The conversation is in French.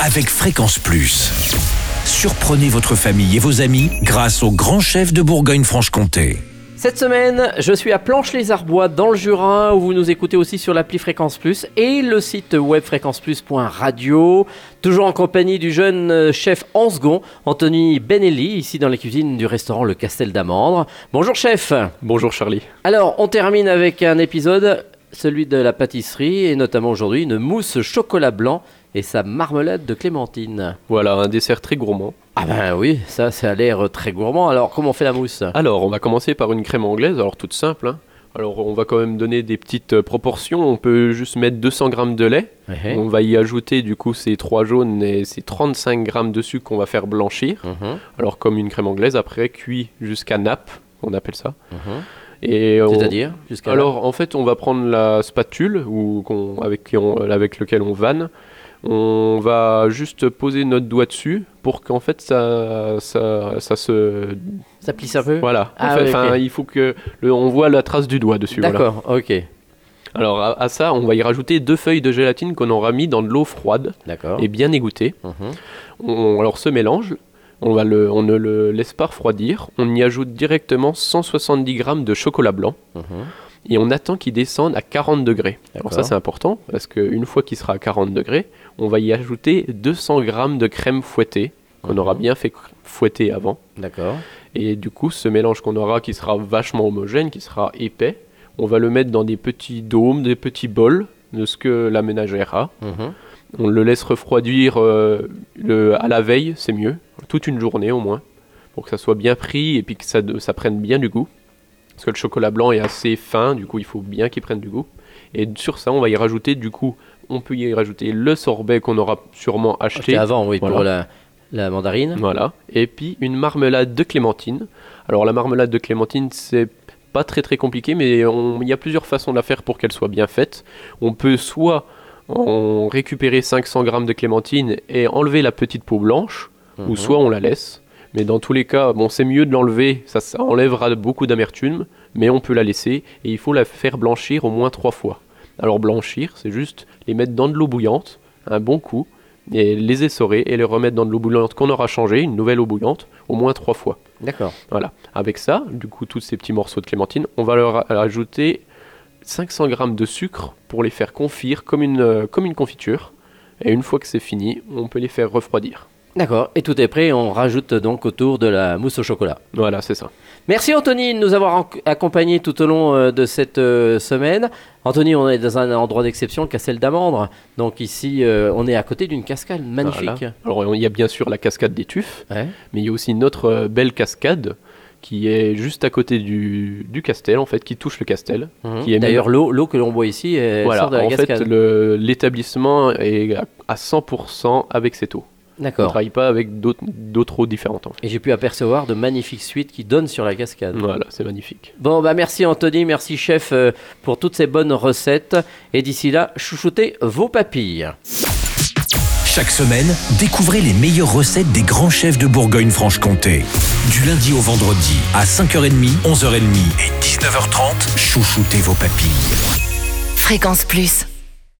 avec Fréquence Plus. Surprenez votre famille et vos amis grâce au grand chef de Bourgogne-Franche-Comté. Cette semaine, je suis à Planche-les-Arbois dans le Jura où vous nous écoutez aussi sur l'appli Fréquence Plus et le site web fréquenceplus.radio. Toujours en compagnie du jeune euh, chef Ansgon, Anthony Benelli, ici dans les cuisines du restaurant Le Castel d'Amandre. Bonjour chef. Bonjour Charlie. Alors, on termine avec un épisode, celui de la pâtisserie et notamment aujourd'hui une mousse chocolat blanc et sa marmelade de clémentine. Voilà, un dessert très gourmand. Ah ben oui, ça, ça a l'air très gourmand. Alors, comment on fait la mousse? Alors, on va commencer par une crème anglaise, alors toute simple. hein. Alors, on va quand même donner des petites euh, proportions. On peut juste mettre 200 g de lait. On va y ajouter du coup ces trois jaunes et ces 35 g de sucre qu'on va faire blanchir. Mhm, Alors, comme une crème anglaise, après cuit jusqu'à nappe, on appelle ça. mhm. C'est-à-dire Alors, en fait, on va prendre la spatule ou avec, qui on- avec lequel on vanne. On va juste poser notre doigt dessus pour qu'en fait ça, ça, ça se Ça plisse un peu? Voilà. Ah En fait, il faut que le, on voit la trace du doigt dessus. voilà. D'accord, ok. Alors à, à ça, on va y rajouter deux feuilles de gélatine qu'on aura mis dans de l'eau froide et bien égouttée. Mhm. On, alors ce mélange, on, va le, on ne le laisse pas refroidir. On y ajoute directement 170 grammes de chocolat blanc Mhm. et on attend qu'il descende à 40 degrés. Alors ça c'est important parce qu'une fois qu'il sera à 40 degrés, on va y ajouter 200 grammes de crème fouettée qu'on aura Mhm. bien fait fouetter avant. D'accord. Et du coup, ce mélange qu'on aura, qui sera vachement homogène, qui sera épais, on va le mettre dans des petits dômes, des petits bols de ce que la ménagère a. Mhm. On le laisse refroidir euh, le- à la veille, c'est mieux, toute une journée au moins, pour que ça soit bien pris et puis que ça, ça prenne bien du goût. Parce que le chocolat blanc est assez fin, du coup il faut bien qu'il prenne du goût. Et sur ça, on va y rajouter, du coup, on peut y rajouter le sorbet qu'on aura sûrement acheté. Acheté avant, oui, pour Voilà. la, la mandarine. Voilà. Et puis une marmelade de clémentine. Alors la marmelade de clémentine, c'est pas très très compliqué, mais il y a plusieurs façons de la faire pour qu'elle soit bien faite. On peut soit en récupérer 500 grammes de clémentine et enlever la petite peau blanche, ou Mhm. soit on la laisse. Mais dans tous les cas, bon, c'est mieux de l'enlever, ça, ça enlèvera beaucoup d'amertume, mais on peut la laisser et il faut la faire blanchir au moins trois fois. Alors blanchir, c'est juste les mettre dans de l'eau bouillante, un bon coup, et les essorer et les remettre dans de l'eau bouillante qu'on aura changée, une nouvelle eau bouillante, au moins trois fois. D'accord. Voilà. Avec ça, du coup, tous ces petits morceaux de clémentine, on va leur ajouter 500 grammes de sucre pour les faire confire comme une, euh, comme une confiture. Et une fois que c'est fini, on peut les faire refroidir. D'accord. Et tout est prêt. On rajoute donc autour de la mousse au chocolat. Voilà, c'est ça. Merci Anthony de nous avoir accompagnés tout au long euh, de cette euh, semaine. Anthony, on est dans un endroit d'exception, le Castel d'Amandre. Donc ici, euh, on est à côté d'une cascade magnifique. Voilà. Alors, il y a bien sûr la cascade des Tuffes, Ouais. mais il y a aussi une autre euh, belle cascade qui est juste à côté du, du castel, en fait, qui touche le castel. Qui est D'ailleurs, l'eau, l'eau que l'on boit ici, elle voilà, sort de la en cascade. fait, l'établissement est à 100% avec cette eau. On ne D'accord. travaille pas avec d'autres d'autres eaux différentes. En fait. Et j'ai pu apercevoir de magnifiques suites qui donnent sur la cascade. Voilà, c'est magnifique. Bon, bah merci Anthony, merci chef euh, pour toutes ces bonnes recettes. Et d'ici là, chouchoutez vos papilles. Chaque semaine, découvrez les meilleures recettes des grands chefs de Bourgogne-Franche-Comté. Du lundi au vendredi, à 5h30, 11h30 et 19h30, chouchoutez vos papilles. Fréquence Plus.